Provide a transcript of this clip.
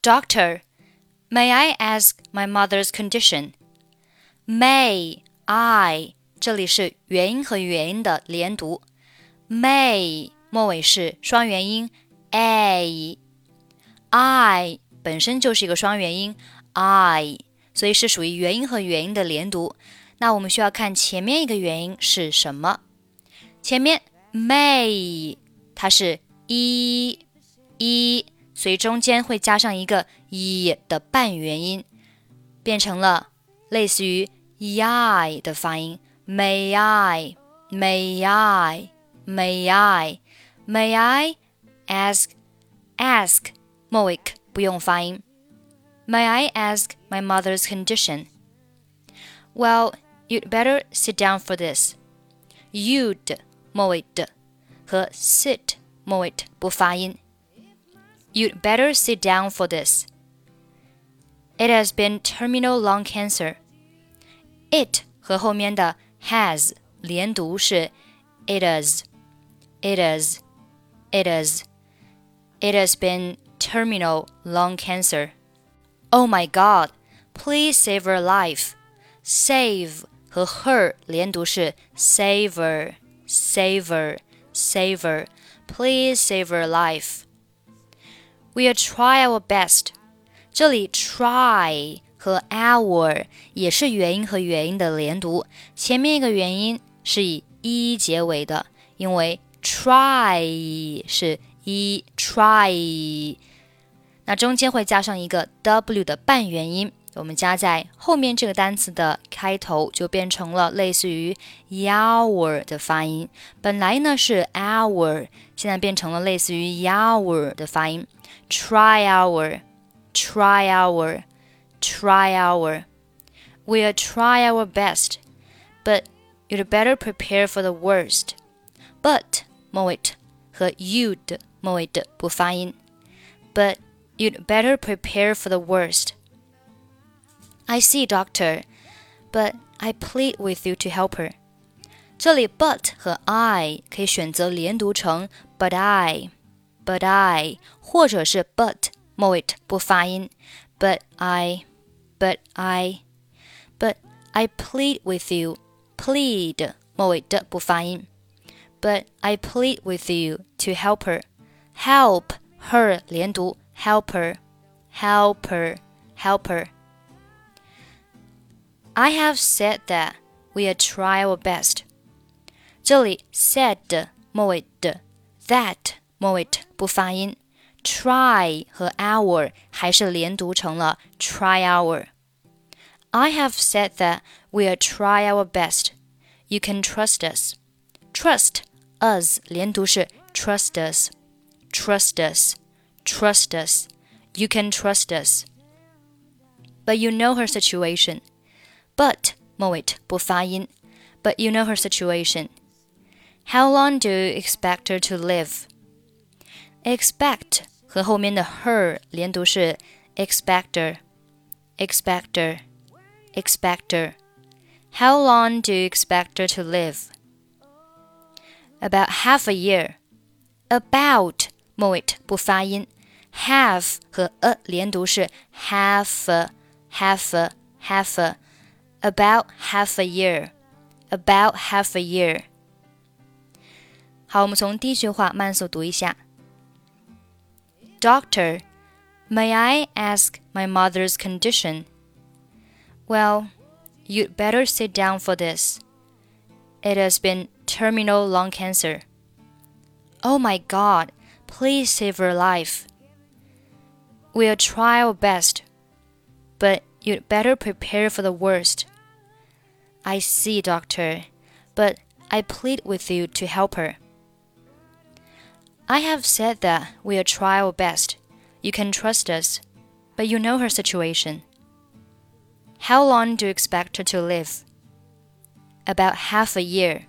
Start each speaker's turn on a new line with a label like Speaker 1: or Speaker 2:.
Speaker 1: Doctor, may I ask my mother's condition? May I 这里是元音和元音的连读，may 末尾是双元音 a，I 本身就是一个双元音 I，所以是属于元音和元音的连读。那我们需要看前面一个元音是什么？前面 may 它是一一， 所以中间会加上一个一的半元音，变成了类似于 i 的发音。May I? May I? May I? May I ask? Ask 末尾不用发音。May I ask my mother's condition? Well, you'd better sit down for this. You'd 末尾的和 sit 末尾不发音。 You'd better sit down for this. It has been terminal lung cancer. It 和后面的 has 连读是 it is, it is, it is. It has been terminal lung cancer. Oh my God! Please save her life. Save 和 her 连读是 saver, saver, saver. Please save her life. We'll try our best. 这里 try 和 our 也是元音和元音的连读，前面一个元音是以一结尾的，因为 try 是一 try，那中间会加上一个 w 的半元音，我们加在后面这个单词的开头，就变成了类似于 our 的发音。本来呢是 our，现在变成了类似于 our 的发音。try our，try our。try our. We'll try our best, but you'd better prepare for the worst. But 末尾和 you'd 末尾的不发音。But you'd better prepare for the worst. I see, doctor, but I plead with you to help her. 这里 but 和 I 可以选择连读成 but I, but I，或者是 but 末尾不发音，but I。but I, but I plead with you. Plead 末尾的不发音。But I plead with you to help her. Help her 连读，help I have said that we'll try our best. 这里 said 末尾的 that 末尾不发音。try 和 our 还是连读成了 try our。I have said that we'll try our best. You can trust us. Trust us 连读是 trust us, trust us, trust us. You can trust us. But you know her situation. But 末尾不发音。But you know her situation. How long do you expect her to live? Expect 和后面的 her 连读是 expector, expector, expector. How long do you expect her to live? About half a year. About 末尾不发音，half 和 a 连读是 half half half. About half a year. About half a year. 好，我们从第一句话慢速读一下。Doctor, may I ask my mother's condition? Well, you'd better sit down for this. It has been terminal lung cancer. Oh my God, please save her life. We'll try our best, but you'd better prepare for the worst. I see, doctor, but I plead with you to help her. I have said that we'll try our best. You can trust us, but you know her situation. How long do you expect her to live? About half a year.